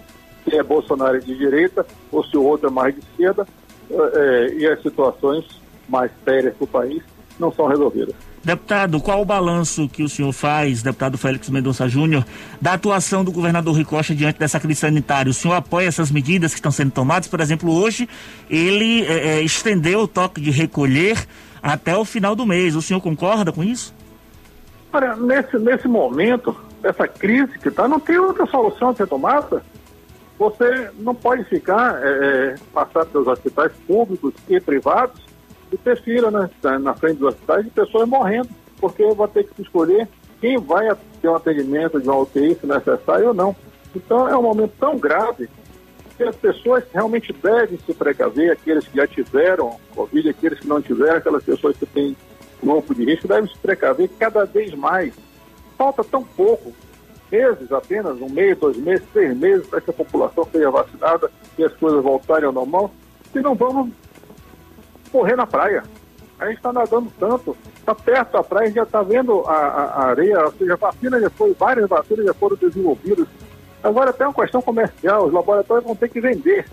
se é Bolsonaro de direita ou se o outro é mais de esquerda, eh, e as situações mais sérias para o país não são resolvidas. Deputado, qual o balanço que o senhor faz, deputado Félix Mendonça Júnior, da atuação do governador Rui Costa diante dessa crise sanitária? O senhor apoia essas medidas que estão sendo tomadas? Por exemplo, hoje ele eh, eh, estendeu o toque de recolher até o final do mês. O senhor concorda com isso? Olha, nesse, nesse momento, essa crise que está, não tem outra solução a ser tomada. Você não pode ficar, é, é, passar pelos hospitais públicos e privados e ter fila né, na- na frente dos hospitais de pessoas morrendo, porque vai ter que escolher quem vai ter um atendimento de uma UTI, se necessário ou não. Então é um momento tão grave que as pessoas realmente devem se precaver, aqueles que já tiveram Covid, aqueles que não tiveram, aquelas pessoas que têm grupo de risco, devem se precaver cada vez mais. Falta tão pouco, meses apenas, um mês, dois meses, três meses, para que a população seja vacinada e as coisas voltarem ao normal, e não vamos correr na praia. A gente está nadando tanto, está perto da praia, a gente já está vendo a, a- a areia, ou seja, a vacina já foi, várias vacinas já foram desenvolvidas. Agora até uma questão comercial, os laboratórios vão ter que vender.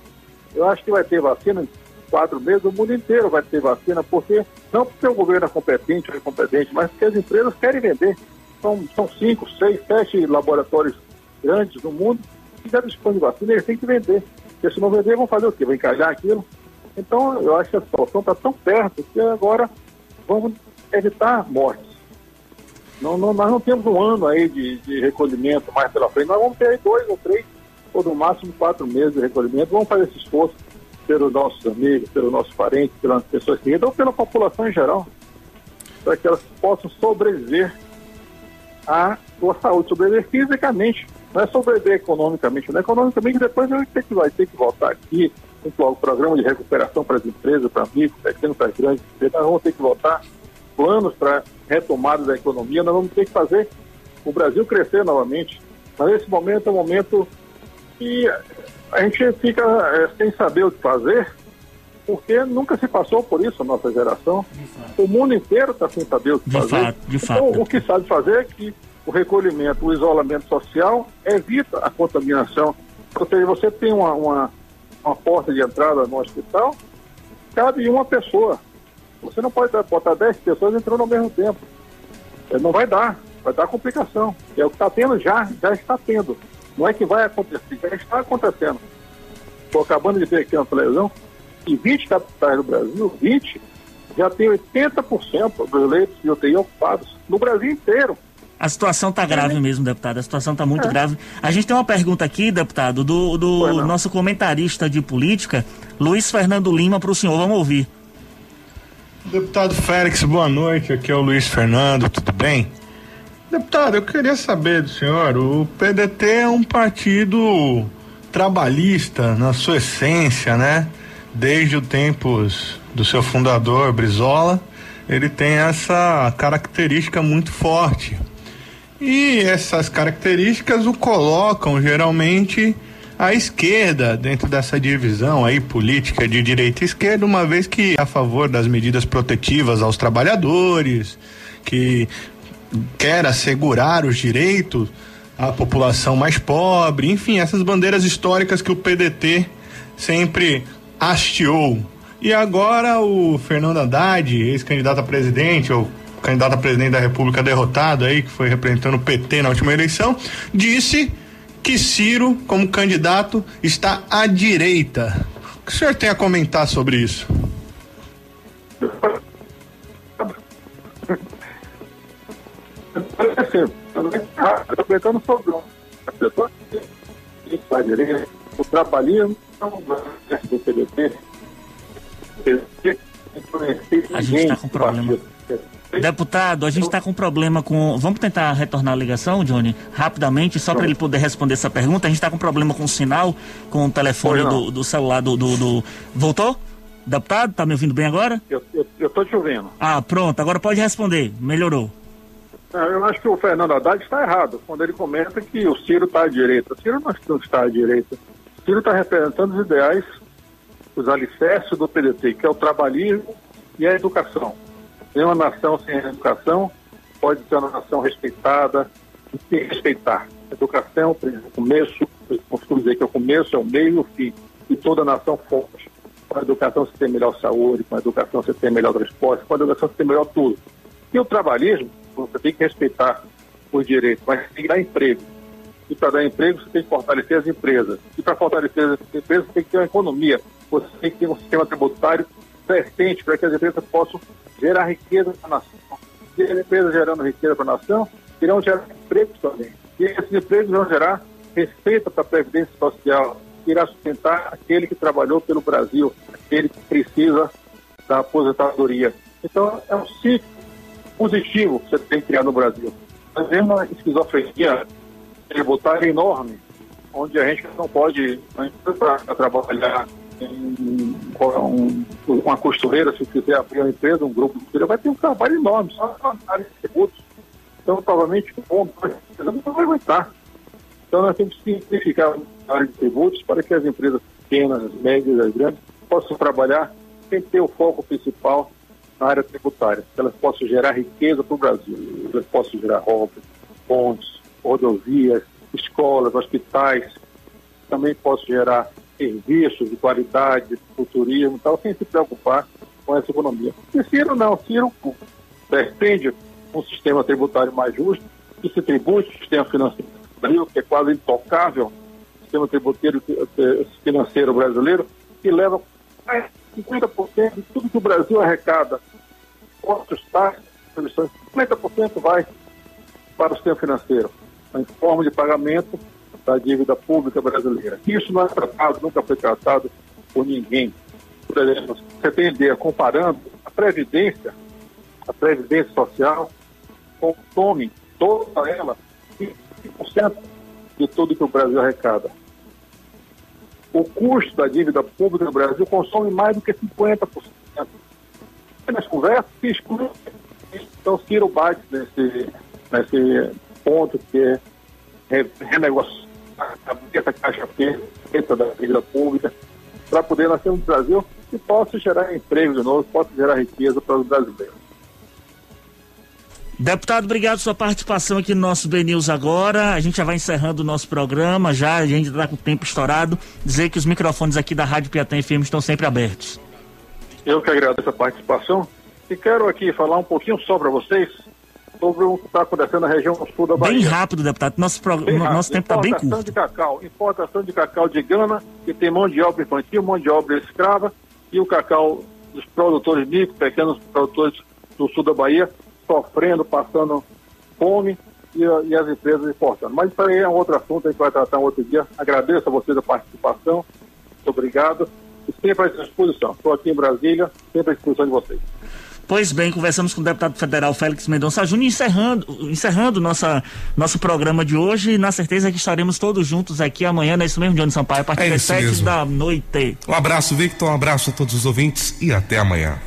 Eu acho que vai ter vacina em quatro meses, o mundo inteiro vai ter vacina, porque não porque o governo é competente ou incompetente, mas porque as empresas querem vender. São, são cinco, seis, sete laboratórios grandes no mundo que já dispõem de vacina, eles têm que vender. Porque se não vender, vão fazer o quê? Vão encalhar aquilo? Então, eu acho que a situação está tão perto que agora vamos evitar mortes. Não, não, nós não temos um ano aí de, de recolhimento mais pela frente, nós vamos ter dois ou três, ou no máximo quatro meses de recolhimento. Vamos fazer esse esforço pelos nossos amigos, pelos nossos parentes, pelas pessoas queridas, ou pela população em geral, para que elas possam sobreviver à sua saúde, sobreviver fisicamente, não é sobreviver economicamente, não é economicamente depois a gente tem que, vai ter que voltar aqui, que o programa de recuperação para as empresas, para amigos, pequenos, para grandes, nós vamos ter que voltar planos para retomada da economia, nós vamos ter que fazer o Brasil crescer novamente. Mas esse momento é um momento que a gente fica é, sem saber o que fazer, porque nunca se passou por isso a nossa geração. O mundo inteiro está sem saber o que De fazer. fato, de então, fato. o que sabe fazer é que o recolhimento, o isolamento social evita a contaminação. Ou seja, você tem uma, uma, uma porta de entrada no hospital, cabe uma pessoa. Você não pode botar 10 pessoas entrando ao mesmo tempo. É, Não vai dar, vai dar complicação. É o que está tendo já, já está tendo. Não é que vai acontecer, já está acontecendo. Estou acabando de ver aqui na televisão que 20 capitais do Brasil, 20, já tem 80% dos leitos de UTI ocupados no Brasil inteiro. A situação está grave mesmo, deputado. A situação está muito É. grave. A gente tem uma pergunta aqui, deputado, do, do nosso comentarista de política, Luiz Fernando Lima, para o senhor. Vamos ouvir. Deputado Félix, boa noite. Aqui é o Luiz Fernando, tudo bem? Deputado, eu queria saber do senhor, o PDT é um partido trabalhista na sua essência, né? Desde os tempos do seu fundador, Brizola, ele tem essa característica muito forte. E essas características o colocam geralmente à esquerda dentro dessa divisão aí política de direita e esquerda, uma vez que é a favor das medidas protetivas aos trabalhadores, que quer assegurar os direitos à população mais pobre, enfim, essas bandeiras históricas que o PDT sempre hasteou. E agora o Fernando Haddad, ex-candidato a presidente, ou candidato a presidente da República derrotado aí, que foi representando o PT na última eleição, disse que Ciro, como candidato, está à direita. O que o senhor tem a comentar sobre isso? A gente está com problema. Deputado, a gente está com problema com. Vamos tentar retornar a ligação, Johnny, rapidamente, só para ele poder responder essa pergunta. A gente está com problema com o sinal, com o telefone do, do celular do, do, do- Voltou? Deputado, tá me ouvindo bem agora? Eu, eu, eu tô te ouvindo. Ah, pronto, agora pode responder. Melhorou. Eu acho que o Fernando Haddad está errado quando ele comenta que o Ciro está à direita. O Ciro não está à direita. O Ciro está representando os ideais, os alicerces do PDT, que é o trabalhismo e a educação. Nenhuma nação sem educação pode ser uma nação respeitada e se respeitar. Educação, o começo, costumo dizer que é o começo, é o meio e o fim. E toda nação forte. Com a educação você tem melhor saúde, com a educação você tem melhor transporte, com a educação você tem melhor tudo. E o trabalhismo, você tem que respeitar os direitos, mas tem que dar emprego. E para dar emprego, você tem que fortalecer as empresas. E para fortalecer as empresas, você tem que ter uma economia. Você tem que ter um sistema tributário decente para que as empresas possam gerar riqueza para a nação. E as empresas gerando riqueza para a nação, irão gerar empregos também. E esses empregos vão gerar receita para a Previdência Social, que irá sustentar aquele que trabalhou pelo Brasil, aquele que precisa da aposentadoria. Então, é um ciclo positivo que você tem que criar no Brasil. Nós vemos uma esquizofrenia tributária enorme, onde a gente não pode, a gente para trabalhar em um- uma costureira, se quiser abrir uma empresa, um grupo de costureira, vai ter um trabalho enorme, só na área de tributos. Então, provavelmente, um, três anos não vai aguentar. Então, nós temos que simplificar a área de tributos para que as empresas pequenas, as médias, as grandes, possam trabalhar sem ter o foco principal na área tributária, que elas possam gerar riqueza para o Brasil, elas possam gerar obras, pontes, rodovias, escolas, hospitais, também possam gerar serviços de qualidade, o turismo e tal, sem se preocupar com essa economia. E Ciro não, Ciro defende um sistema tributário mais justo, que se tribute sistema financeiro do Brasil, que é quase intocável, sistema tributário eh, financeiro brasileiro, que leva mais de 50% de tudo que o Brasil arrecada, impostos, taxas, comissões, 50% vai para o sistema financeiro, em forma de pagamento da dívida pública brasileira. Isso não é tratado, nunca foi tratado por ninguém. Por exemplo, você tem ideia, comparando a Previdência, a Previdência Social, consome toda ela 5% de tudo que o Brasil arrecada. O custo da dívida pública no Brasil consome mais do que 50%. Nas conversas, se exclui. Então, Ciro bate nesse, nesse ponto que é renegociar essa caixa preta da dívida pública para poder nascer um Brasil que possa gerar emprego de novo, possa gerar riqueza para os brasileiros. Deputado, obrigado pela sua participação aqui no nosso BNews agora. A gente já vai encerrando o nosso programa, já a gente está com o tempo estourado. Dizer que os microfones aqui da Rádio Piatã FM estão sempre abertos. Eu que agradeço a participação e quero aqui falar um pouquinho só para vocês sobre o que está acontecendo na região sul da Bahia. Bem rápido, deputado. Nosso, pro... nosso tempo está bem curto. Importação de cacau, importação de cacau de Gana, que tem mão de obra infantil, mão de obra escrava, e o cacau dos produtores micro, pequenos produtores do sul da Bahia, sofrendo, passando fome e, e, as empresas importando. Mas isso aí é um outro assunto, a gente vai tratar um outro dia. Agradeço a vocês a participação, muito obrigado e sempre à disposição. Estou aqui em Brasília, sempre à disposição de vocês. Pois bem, conversamos com o deputado federal Félix Mendonça Júnior, encerrando, encerrando nossa, nosso programa de hoje, na certeza que estaremos todos juntos aqui amanhã, nesse mesmo Johnny Sampaio, a partir é das sete da noite. Um abraço, Victor, um abraço a todos os ouvintes e até amanhã.